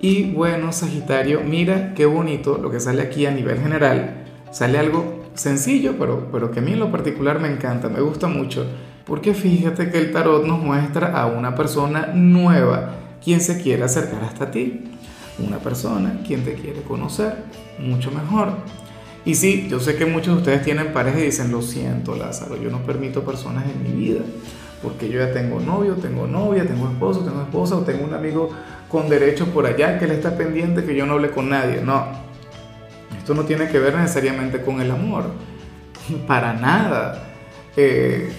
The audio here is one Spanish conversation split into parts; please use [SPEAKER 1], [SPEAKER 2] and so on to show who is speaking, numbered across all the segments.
[SPEAKER 1] Y bueno, Sagitario, mira qué bonito lo que sale aquí a nivel general. Sale algo sencillo, pero, pero que a mí en lo particular me encanta, me gusta mucho. Porque fíjate que el tarot nos muestra a una persona nueva, quien se quiere acercar hasta ti. Una persona quien te quiere conocer mucho mejor. Y sí, yo sé que muchos de ustedes tienen pareja y dicen, lo siento Lázaro, yo no permito personas en mi vida, porque yo ya tengo novio, tengo novia, tengo esposo, tengo esposa, o tengo un amigo con derecho por allá, que él está pendiente, que yo no hable con nadie. No, esto no tiene que ver necesariamente con el amor, para nada. Eh,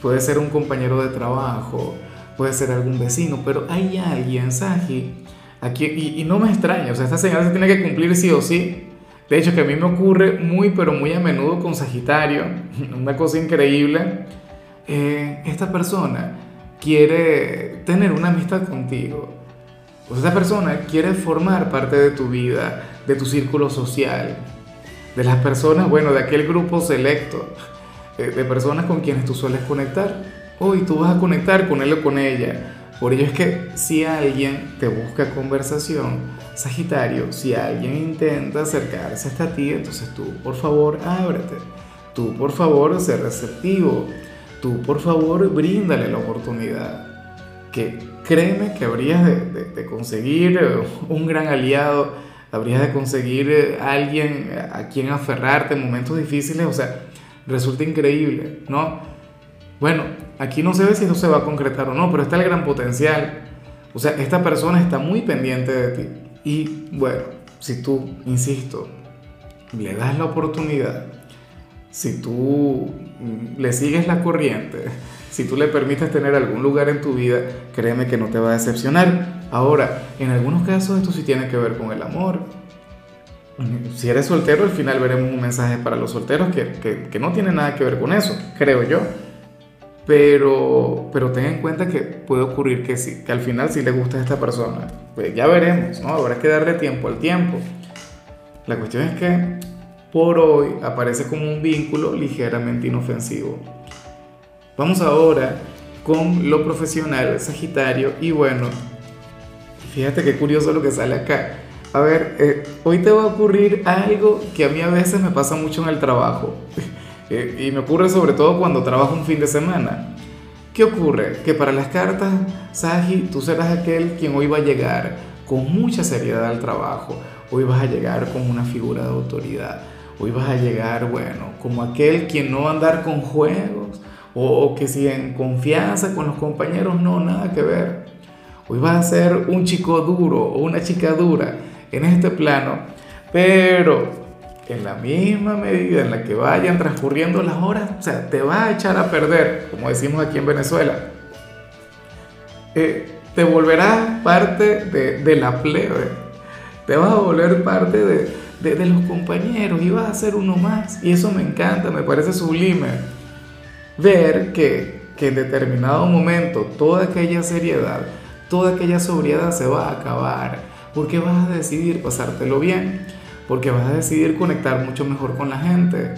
[SPEAKER 1] puede ser un compañero de trabajo, puede ser algún vecino, pero hay alguien, Saji, aquí, y, y no me extraña, o sea, esta señal se tiene que cumplir sí o sí. De hecho, que a mí me ocurre muy, pero muy a menudo con Sagitario, una cosa increíble. Eh, esta persona quiere tener una amistad contigo pues esa persona quiere formar parte de tu vida, de tu círculo social, de las personas, bueno, de aquel grupo selecto, de, personas con quienes tú sueles conectar. Hoy tú vas a conectar con él o con ella. Por ello es que si alguien te busca conversación, Sagitario, si alguien intenta acercarse hasta ti, entonces tú, por favor, ábrete. Tú, por favor, sé receptivo. Tú, por favor, bríndale la oportunidad. Que créeme que habrías de, conseguir eh, un gran aliado, habrías de conseguir eh, alguien a quien aferrarte en momentos difíciles, o sea, resulta increíble, ¿no? Bueno, aquí no se ve si eso se va a concretar o no, pero está el gran potencial. O sea, esta persona está muy pendiente de ti. Y bueno, si tú, insisto, le das la oportunidad, si tú mm, le sigues la corriente, si tú le permites tener algún lugar en tu vida, créeme que no te va a decepcionar. Ahora, en algunos casos esto sí tiene que ver con el amor. Si eres soltero, al final veremos un mensaje para los solteros que, que, no tiene nada que ver con eso, creo yo. Pero, pero ten en cuenta que puede ocurrir que sí, que al final sí le gusta a esta persona. Pues ya veremos, ¿no? Habrá que darle tiempo al tiempo. La cuestión es que por hoy aparece como un vínculo ligeramente inofensivo. Vamos ahora con lo profesional, Sagitario, y bueno, fíjate qué curioso lo que sale acá. A ver, eh, hoy te va a ocurrir algo que a mí a veces me pasa mucho en el trabajo, eh, y me ocurre sobre todo cuando trabajo un fin de semana. ¿Qué ocurre? Que para las cartas, Sagi, tú serás aquel quien hoy va a llegar con mucha seriedad al trabajo, hoy vas a llegar como una figura de autoridad, hoy vas a llegar, bueno, como aquel quien no va a andar con juegos, o, que si en confianza con los compañeros, no, nada que ver. Hoy vas a ser un chico duro o una chica dura en este plano, pero en la misma medida en la que vayan transcurriendo las horas, o sea, te va a echar a perder, como decimos aquí en Venezuela. Eh, te volverás parte de, la plebe, te vas a volver parte de, de los compañeros y vas a ser uno más. Y eso me encanta, me parece sublime ver que, en determinado momento toda aquella seriedad, toda aquella sobriedad se va a acabar, porque vas a decidir pasártelo bien, porque vas a decidir conectar mucho mejor con la gente.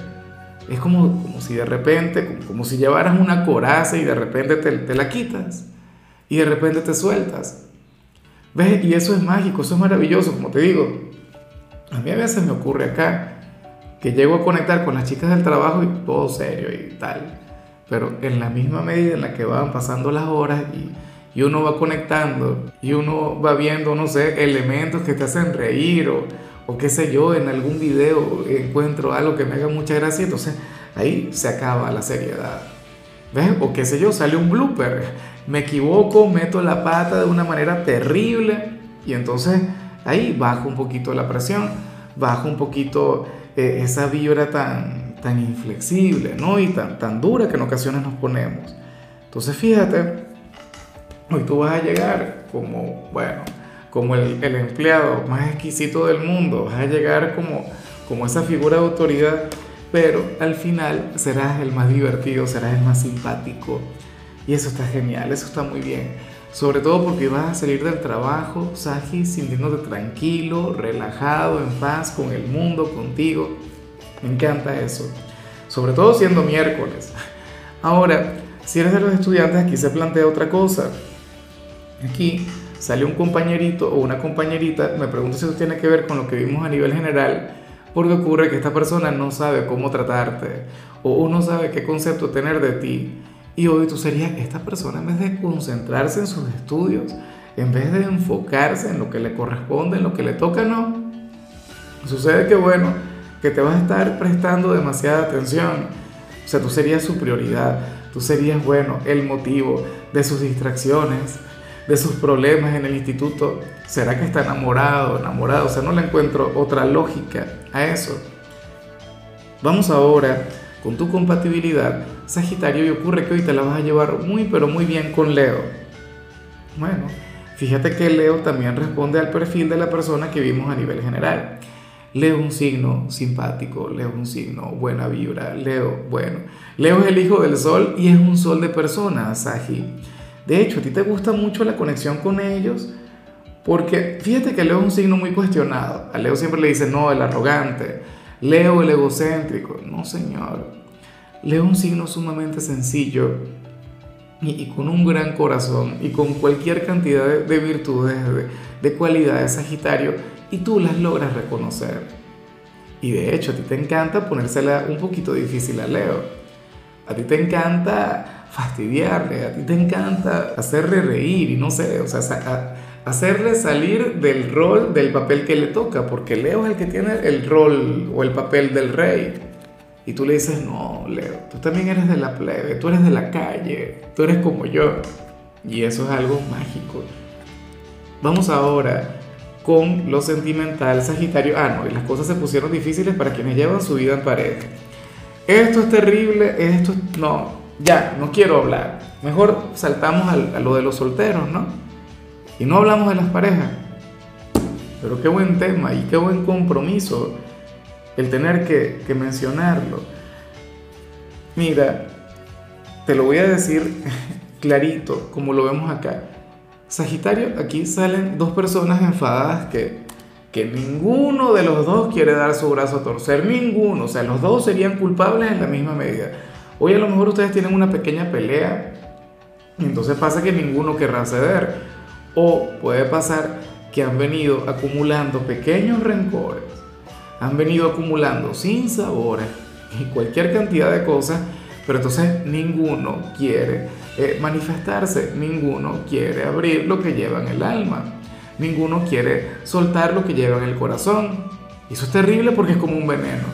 [SPEAKER 1] Es como, como si de repente, como, si llevaras una coraza y de repente te, te la quitas y de repente te sueltas. ¿Ves? Y eso es mágico, eso es maravilloso, como te digo. A mí a veces me ocurre acá que llego a conectar con las chicas del trabajo y todo serio y tal pero en la misma medida en la que van pasando las horas y, uno va conectando y uno va viendo, no sé, elementos que te hacen reír o, o qué sé yo, en algún video encuentro algo que me haga mucha gracia, entonces ahí se acaba la seriedad. ¿Ves? O qué sé yo, sale un blooper, me equivoco, meto la pata de una manera terrible y entonces ahí bajo un poquito la presión, bajo un poquito eh, esa vibra tan, tan inflexible, ¿no? Y tan, tan dura que en ocasiones nos ponemos. Entonces fíjate, hoy tú vas a llegar como, bueno, como el, el empleado más exquisito del mundo, vas a llegar como, como esa figura de autoridad, pero al final serás el más divertido, serás el más simpático. Y eso está genial, eso está muy bien. Sobre todo porque vas a salir del trabajo, Saji, sintiéndote tranquilo, relajado, en paz con el mundo, contigo. Me encanta eso. Sobre todo siendo miércoles. Ahora, si eres de los estudiantes, aquí se plantea otra cosa. Aquí sale un compañerito o una compañerita, me pregunto si eso tiene que ver con lo que vimos a nivel general, porque ocurre que esta persona no sabe cómo tratarte o no sabe qué concepto tener de ti. Y hoy tú serías esta persona en vez de concentrarse en sus estudios, en vez de enfocarse en lo que le corresponde, en lo que le toca, no. Sucede que bueno, que te vas a estar prestando demasiada atención. O sea, tú serías su prioridad, tú serías, bueno, el motivo de sus distracciones, de sus problemas en el instituto. ¿Será que está enamorado, enamorado? O sea, no le encuentro otra lógica a eso. Vamos ahora con tu compatibilidad, Sagitario, y ocurre que hoy te la vas a llevar muy, pero muy bien con Leo. Bueno, fíjate que Leo también responde al perfil de la persona que vimos a nivel general. Leo un signo simpático, Leo un signo buena vibra, Leo, bueno, Leo es el hijo del sol y es un sol de personas, Sagi. De hecho, a ti te gusta mucho la conexión con ellos porque fíjate que Leo es un signo muy cuestionado. A Leo siempre le dicen, no, el arrogante, Leo el egocéntrico. No, señor. Leo un signo sumamente sencillo y, con un gran corazón y con cualquier cantidad de, virtudes, de, de cualidades Sagitario, y tú las logras reconocer. Y de hecho, a ti te encanta ponérsela un poquito difícil a Leo. A ti te encanta fastidiarle, a ti te encanta hacerle reír y no sé, o sea, hacerle salir del rol, del papel que le toca, porque Leo es el que tiene el rol o el papel del rey. Y tú le dices, no, Leo, tú también eres de la plebe, tú eres de la calle, tú eres como yo. Y eso es algo mágico. Vamos ahora con lo sentimental Sagitario. Ah, y las cosas se pusieron difíciles para quienes llevan su vida en pareja. Esto es terrible, esto no, ya, no quiero hablar. Mejor saltamos a lo de los solteros, ¿no? Y no hablamos de las parejas. Pero qué buen tema y qué buen compromiso el tener que mencionarlo. Mira, te lo voy a decir clarito, como lo vemos acá. Sagitario, aquí salen dos personas enfadadas que, que ninguno de los dos quiere dar su brazo a torcer, ninguno, o sea, los dos serían culpables en la misma medida. Hoy a lo mejor ustedes tienen una pequeña pelea y entonces pasa que ninguno querrá ceder. O puede pasar que han venido acumulando pequeños rencores, han venido acumulando sin sabores y cualquier cantidad de cosas, pero entonces ninguno quiere eh, manifestarse, ninguno quiere abrir lo que lleva en el alma, ninguno quiere soltar lo que lleva en el corazón. Y eso es terrible porque es como un veneno.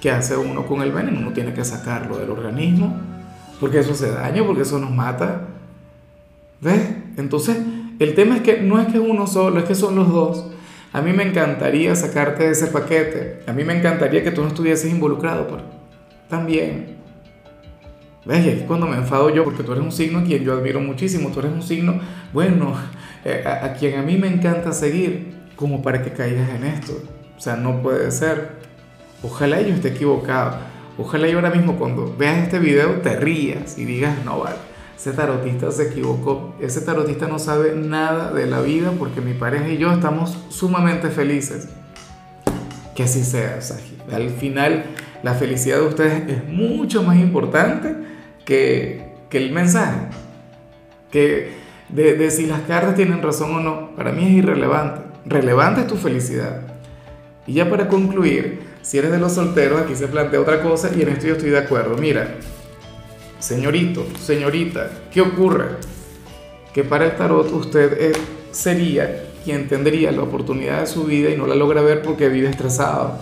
[SPEAKER 1] ¿Qué hace uno con el veneno? Uno tiene que sacarlo del organismo, porque eso hace daño, porque eso nos mata. ¿Ves? Entonces, el tema es que no es que uno solo, es que son los dos. A mí me encantaría sacarte de ese paquete. A mí me encantaría que tú no estuvieses involucrado, pero también ¿Ves? Y es cuando me enfado yo, porque tú eres un signo a quien yo admiro muchísimo, tú eres un signo, bueno, eh, a, a, quien a mí me encanta seguir, como para que caigas en esto. O sea, no puede ser. Ojalá yo esté equivocado. Ojalá yo ahora mismo cuando veas este video te rías y digas, no vale, ese tarotista se equivocó. Ese tarotista no sabe nada de la vida porque mi pareja y yo estamos sumamente felices. Que así sea, Sagi. Al final, la felicidad de ustedes es mucho más importante que, que el mensaje. Que de, si las cartas tienen razón o no, para mí es irrelevante. Relevante es tu felicidad. Y ya para concluir, si eres de los solteros, aquí se plantea otra cosa y en esto yo estoy de acuerdo. Mira, señorito, señorita, ¿qué ocurre? Que para el tarot usted sería quien tendría la oportunidad de su vida y no la logra ver porque vive estresado,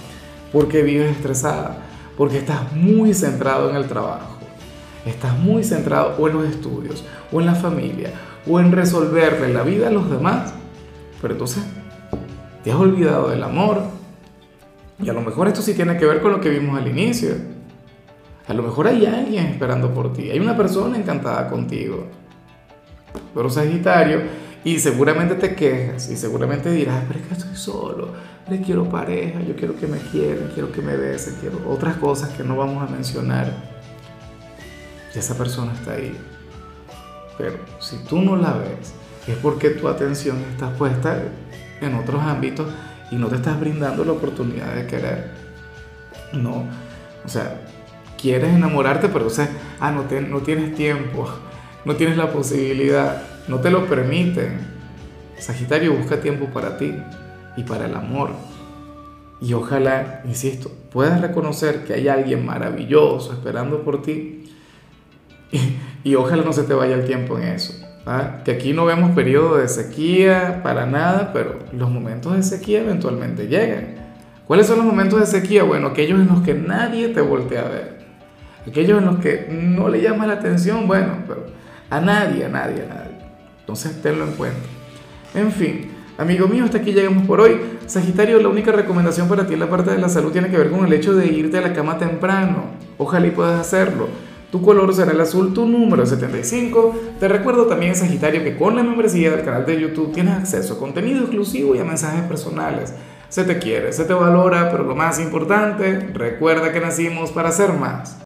[SPEAKER 1] porque vive estresada, porque estás muy centrado en el trabajo Estás muy centrado o en los estudios, o en la familia, o en resolverle la vida a los demás. Pero entonces te has olvidado del amor. Y a lo mejor esto sí tiene que ver con lo que vimos al inicio. A lo mejor hay alguien esperando por ti. Hay una persona encantada contigo. Pero Sagitario, Y seguramente te quejas y seguramente dirás, pero es que estoy solo, le quiero pareja, yo quiero que me quieran, quiero que me besen, quiero otras cosas que no vamos a mencionar. Y esa persona está ahí. Pero si tú no la ves, es porque tu atención está puesta en otros ámbitos y no te estás brindando la oportunidad de querer. No, o sea, quieres enamorarte, pero o sea, ah, no, no tienes tiempo, no tienes la posibilidad, no te lo permiten. Sagitario busca tiempo para ti y para el amor. Y ojalá, insisto, puedas reconocer que hay alguien maravilloso esperando por ti. Y, ojalá no se te vaya el tiempo en eso. Que aquí no vemos periodo de sequía para nada, pero los momentos de sequía eventualmente llegan. ¿Cuáles son los momentos de sequía? Bueno, aquellos en los que nadie te voltea a ver. Aquellos en los que no le llama la atención, bueno, pero a nadie, a nadie, a nadie. Entonces tenlo en cuenta. En fin, amigo mío, hasta aquí llegamos por hoy. Sagitario, la única recomendación para ti en la parte de la salud tiene que ver con el hecho de irte a la cama temprano. Ojalá y puedas hacerlo. Tu color será el azul, tu número 75. Te recuerdo también, Sagitario, que con la membresía del canal de YouTube tienes acceso a contenido exclusivo y a mensajes personales. Se te quiere, se te valora, pero lo más importante, recuerda que nacimos para ser más.